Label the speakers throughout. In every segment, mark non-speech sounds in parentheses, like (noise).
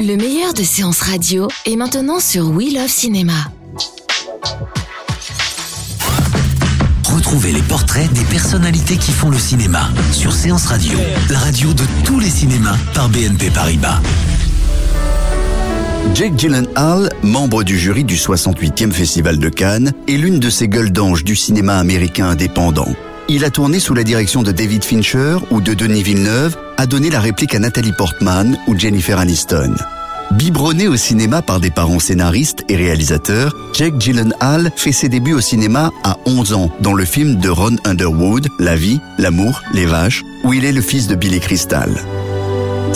Speaker 1: Le meilleur de séances radio est maintenant sur We Love Cinéma.
Speaker 2: Retrouvez les portraits des personnalités qui font le cinéma sur Séance Radio, la radio de tous les cinémas par BNP Paribas.
Speaker 3: Jake Gyllenhaal, membre du jury du 68e Festival de Cannes, est l'une de ces gueules d'ange du cinéma américain indépendant. Il a tourné sous la direction de David Fincher ou de Denis Villeneuve, a donné la réplique à Nathalie Portman ou Jennifer Aniston. Biberonné au cinéma par des parents scénaristes et réalisateurs, Jake Gyllenhaal fait ses débuts au cinéma à 11 ans dans le film de Ron Underwood, La vie, l'amour, les vaches, où il est le fils de Billy Crystal.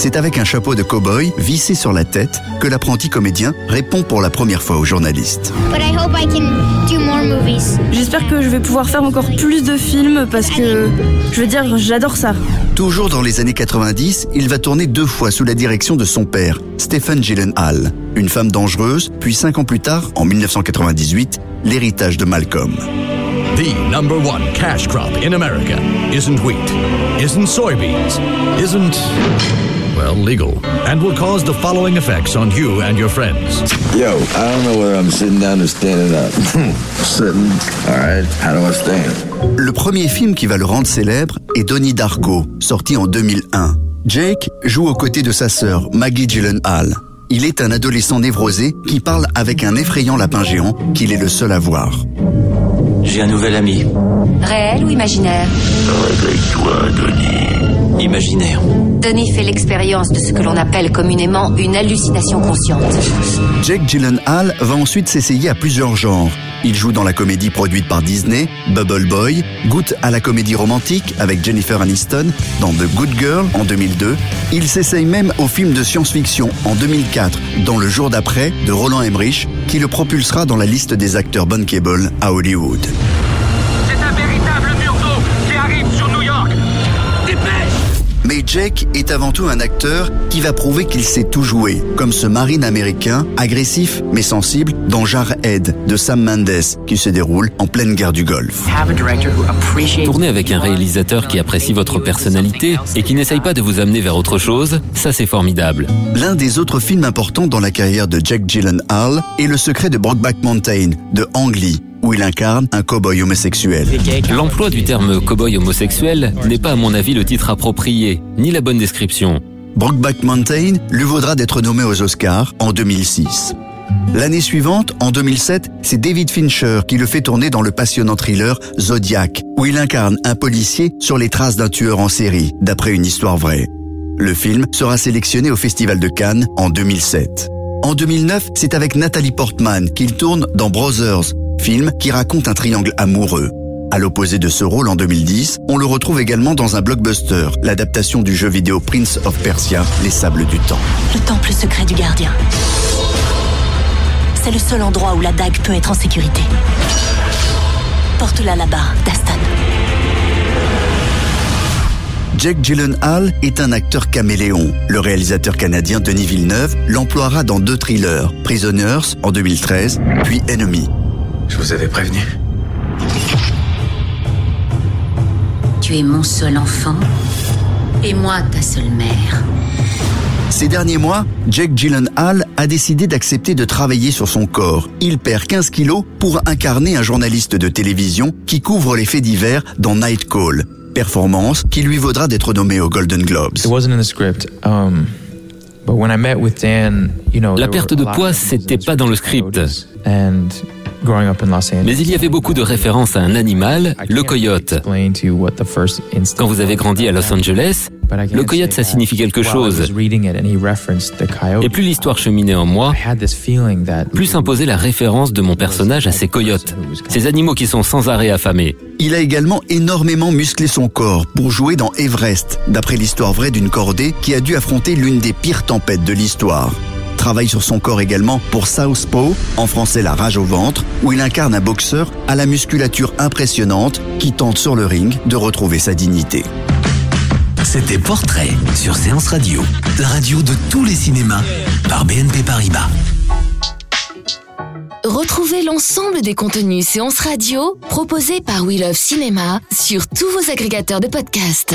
Speaker 3: C'est avec un chapeau de cow-boy vissé sur la tête que l'apprenti comédien répond pour la première fois aux journalistes.
Speaker 4: But I hope I can do more movies.
Speaker 5: J'espère que je vais pouvoir faire encore plus de films parce que, je veux dire, j'adore ça.
Speaker 3: Toujours dans les années 90, il va tourner deux fois sous la direction de son père, Stephen Gyllenhaal, une femme dangereuse, puis cinq ans plus tard, en 1998, l'héritage de Malcolm.
Speaker 6: The number one cash crop in America isn't wheat, isn't soybeans, isn't, well, legal, and will cause the following effects on you and your friends.
Speaker 7: Yo, I don't know whether I'm sitting down or standing up. (laughs) sitting. All right. How do I stand?
Speaker 3: Le premier film qui va le rendre célèbre est Donnie Darko, sorti en 2001. Jake joue aux côtés de sa sœur, Maggie Gyllenhaal. Il est un adolescent névrosé qui parle avec un effrayant lapin géant qu'il est le seul à voir.
Speaker 8: J'ai un nouvel ami.
Speaker 9: Réel ou imaginaire
Speaker 7: Réveille-toi, Denis.
Speaker 8: Imaginaire.
Speaker 9: Denis fait l'expérience de ce que l'on appelle communément une hallucination consciente.
Speaker 3: Jake Gyllenhaal va ensuite s'essayer à plusieurs genres. Il joue dans la comédie produite par Disney, Bubble Boy, goûte à la comédie romantique avec Jennifer Aniston dans The Good Girl en 2002. Il s'essaye même au film de science-fiction en 2004 dans Le jour d'après de Roland Emmerich qui le propulsera dans la liste des acteurs bankable à Hollywood. Mais Jake est avant tout un acteur qui va prouver qu'il sait tout jouer, comme ce marine américain, agressif mais sensible, dans Jarhead de Sam Mendes, qui se déroule en pleine guerre du Golfe.
Speaker 10: Tourner avec un réalisateur qui apprécie votre personnalité et qui n'essaye pas de vous amener vers autre chose, ça c'est formidable.
Speaker 3: L'un des autres films importants dans la carrière de Jake Gyllenhaal est Le secret de Brokeback Mountain de Ang Lee, où il incarne un cow-boy homosexuel.
Speaker 10: L'emploi du terme cow-boy homosexuel n'est pas à mon avis le titre approprié, ni la bonne description.
Speaker 3: Brokeback Mountain lui vaudra d'être nommé aux Oscars en 2006. L'année suivante, en 2007, c'est David Fincher qui le fait tourner dans le passionnant thriller Zodiac, où il incarne un policier sur les traces d'un tueur en série, d'après une histoire vraie. Le film sera sélectionné au Festival de Cannes en 2007. En 2009, c'est avec Nathalie Portman qu'il tourne dans Brothers, film qui raconte un triangle amoureux. À l'opposé de ce rôle en 2010, on le retrouve également dans un blockbuster, l'adaptation du jeu vidéo Prince of Persia, Les Sables du Temps.
Speaker 11: Le temple secret du gardien. C'est le seul endroit où la dague peut être en sécurité. Porte-la là-bas, Dastan.
Speaker 3: Jake Gyllenhaal est un acteur caméléon. Le réalisateur canadien Denis Villeneuve l'emploiera dans deux thrillers, Prisoners en 2013, puis Enemy.
Speaker 7: Je vous avais prévenu.
Speaker 11: Tu es mon seul enfant et moi ta seule mère.
Speaker 3: Ces derniers mois, Jake Gyllenhaal a décidé d'accepter de travailler sur son corps. Il perd 15 kilos pour incarner un journaliste de télévision qui couvre les faits divers dans Night Call. Performance qui lui vaudra d'être nommé aux Golden Globes.
Speaker 10: La perte de poids, c'était pas dans le script. Mais il y avait beaucoup de références à un animal, le coyote. Quand vous avez grandi à Los Angeles, le coyote, ça signifie quelque chose. Et plus l'histoire cheminait en moi, plus s'imposait la référence de mon personnage à ces coyotes, ces animaux qui sont sans arrêt affamés.
Speaker 3: Il a également énormément musclé son corps pour jouer dans Everest, d'après l'histoire vraie d'une cordée qui a dû affronter l'une des pires tempêtes de l'histoire travaille sur son corps également pour Southpaw, en français la rage au ventre, où il incarne un boxeur à la musculature impressionnante qui tente sur le ring de retrouver sa dignité.
Speaker 2: C'était Portrait sur Séance Radio, la radio de tous les cinémas par BNP Paribas.
Speaker 1: Retrouvez l'ensemble des contenus séances radio proposés par We Love Cinéma sur tous vos agrégateurs de podcasts.